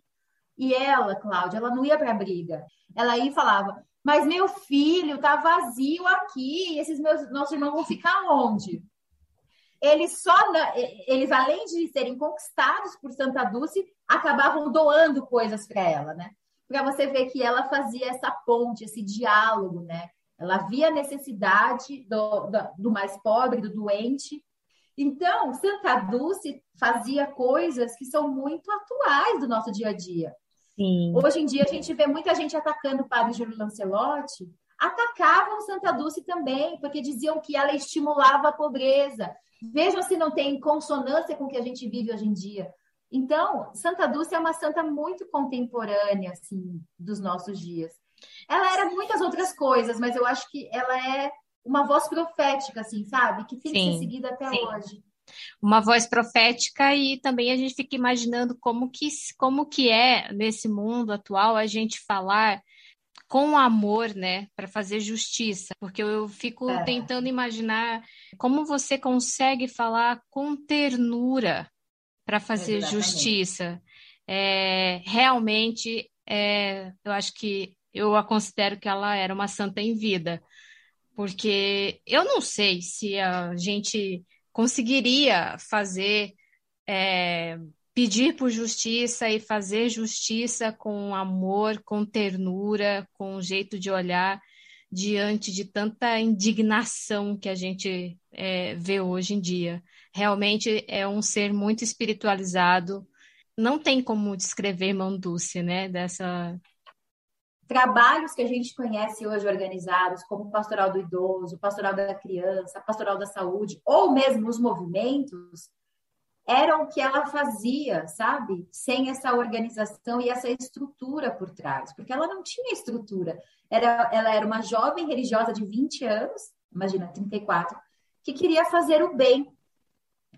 E ela, Cláudia, ela não ia para briga. Ela e falava: Mas meu filho tá vazio aqui, esses meus nossos irmãos vão ficar onde? Eles só, eles além de serem conquistados por Santa Dulce, acabavam doando coisas para ela, né? Para você ver que ela fazia essa ponte, esse diálogo, né? Ela via a necessidade do, do, do mais pobre, do doente, então, Santa Dulce fazia coisas que são muito atuais do nosso dia a dia. Sim. Hoje em dia, a gente vê muita gente atacando o padre Júlio Lancelotti. Atacavam Santa Dulce também, porque diziam que ela estimulava a pobreza. Vejam se não tem consonância com o que a gente vive hoje em dia. Então, Santa Dulce é uma santa muito contemporânea, assim, dos nossos dias. Ela era muitas outras coisas, mas eu acho que ela é uma voz profética, assim, sabe? Que tem sim, que ser seguida até sim. hoje. Uma voz profética e também a gente fica imaginando como que, como que é nesse mundo atual a gente falar com amor, né, para fazer justiça, porque eu fico é. tentando imaginar como você consegue falar com ternura para fazer Exatamente. justiça. É, realmente, é, eu acho que eu a considero que ela era uma santa em vida, porque eu não sei se a gente conseguiria fazer, é, pedir por justiça e fazer justiça com amor, com ternura, com um jeito de olhar diante de tanta indignação que a gente é, vê hoje em dia. Realmente é um ser muito espiritualizado. Não tem como descrever Manduce, né? Dessa trabalhos que a gente conhece hoje organizados, como pastoral do idoso, pastoral da criança, pastoral da saúde, ou mesmo os movimentos, eram o que ela fazia, sabe? Sem essa organização e essa estrutura por trás, porque ela não tinha estrutura. Era, ela era uma jovem religiosa de 20 anos, imagina, 34, que queria fazer o bem.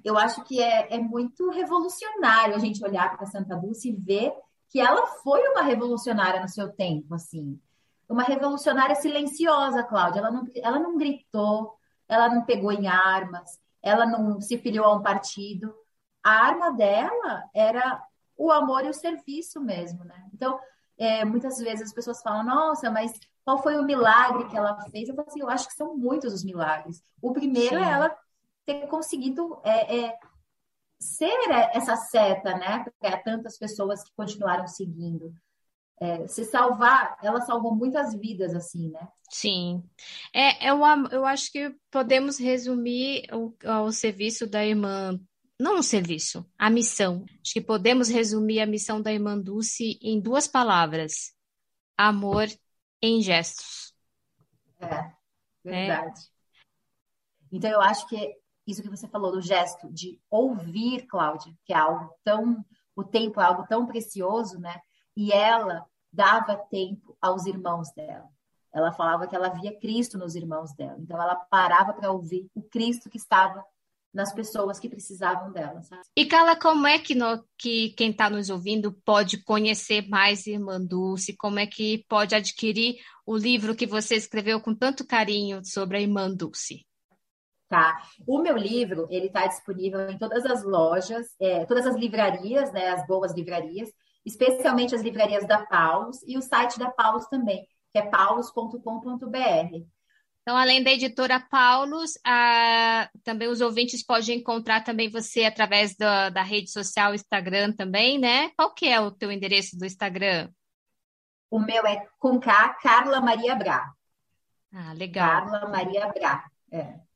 Eu acho que é, é muito revolucionário a gente olhar para Santa Dulce e ver que ela foi uma revolucionária no seu tempo, assim. Uma revolucionária silenciosa, Cláudia. Ela não, ela não gritou, ela não pegou em armas, ela não se filiou a um partido. A arma dela era o amor e o serviço mesmo, né? Então, é, muitas vezes as pessoas falam, nossa, mas qual foi o milagre que ela fez? Eu falo assim, eu acho que são muitos os milagres. O primeiro Sim. é ela ter conseguido é, é, ser essa seta, né? Para tantas pessoas que continuaram seguindo. É, se salvar, ela salvou muitas vidas, assim, né? Sim. É, eu, eu acho que podemos resumir o, o serviço da irmã, não o serviço, a missão. Acho que podemos resumir a missão da irmã Dulce em duas palavras: amor em gestos. É, verdade. É. Então, eu acho que isso que você falou do gesto de ouvir, Cláudia, que é algo tão, o tempo é algo tão precioso, né? E ela dava tempo aos irmãos dela. Ela falava que ela via Cristo nos irmãos dela. Então ela parava para ouvir o Cristo que estava nas pessoas que precisavam dela. Sabe? E Carla, como é que, no, que quem está nos ouvindo pode conhecer mais Irmã Dulce? Como é que pode adquirir o livro que você escreveu com tanto carinho sobre a Irmã Dulce? Tá? O meu livro, ele está disponível em todas as lojas, é, todas as livrarias, né, as boas livrarias, especialmente as livrarias da Paulus e o site da Paulus também, que é paulus.com.br. Então, além da editora Paulus, a, também os ouvintes podem encontrar também você através da, da rede social Instagram também, né? Qual que é o teu endereço do Instagram? O meu é com K, Carla Maria Bra. Ah, legal. Carla Maria Bra, é.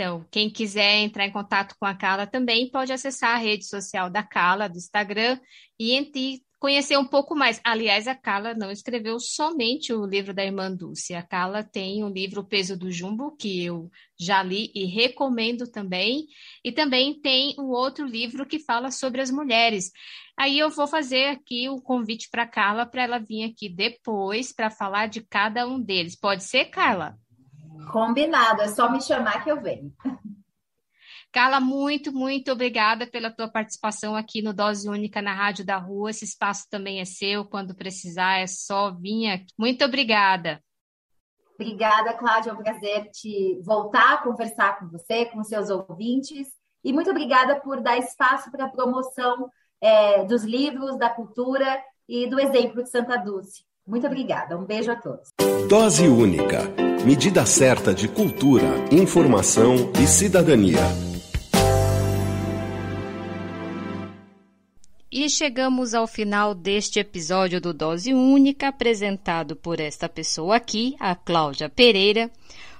Então, quem quiser entrar em contato com a Carla também pode acessar a rede social da Carla, do Instagram, e conhecer um pouco mais. Aliás, a Carla não escreveu somente o livro da Irmã Dulce. A Carla tem o livro O Peso do Jumbo, que eu já li e recomendo também. E também tem um outro livro que fala sobre as mulheres. Aí eu vou fazer aqui o convite para a Carla para ela vir aqui depois para falar de cada um deles. Pode ser, Carla? Combinado, é só me chamar que eu venho. Carla, muito, muito obrigada pela tua participação aqui no Dose Única na Rádio da Rua. Esse espaço também é seu, quando precisar é só vir aqui. Muito obrigada. Obrigada, Cláudia, é um prazer te voltar a conversar com você, com seus ouvintes. E muito obrigada por dar espaço para a promoção é, dos livros, da cultura e do exemplo de Santa Dulce. Muito obrigada. Um beijo a todos. Dose única. Medida certa de cultura, informação e cidadania. E chegamos ao final deste episódio do Dose Única, apresentado por esta pessoa aqui, a Cláudia Pereira.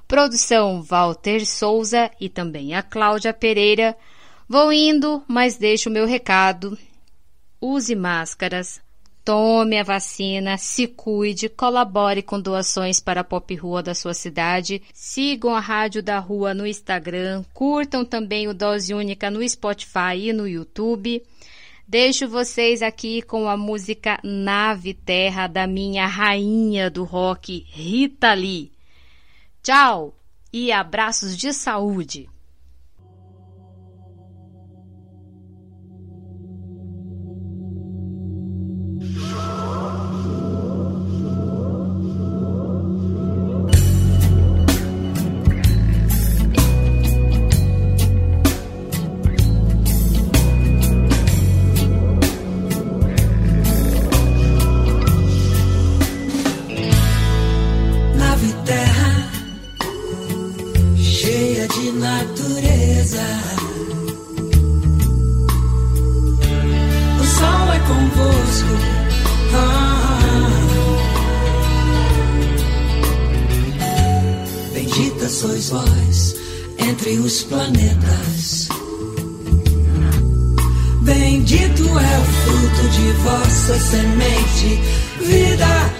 Produção Walter Souza e também a Cláudia Pereira. Vou indo, mas deixo o meu recado. Use máscaras, tome a vacina, se cuide, colabore com doações para a Pop Rua da sua cidade, sigam a Rádio da Rua no Instagram, curtam também o Dose Única no Spotify e no YouTube. Deixo vocês aqui com a música Nave Terra da minha rainha do rock, Rita Lee. Tchau e abraços de saúde! de natureza. O sol é convosco. Ah. Bendita sois vós entre os planetas. Bendito é o fruto de vossa semente, vida.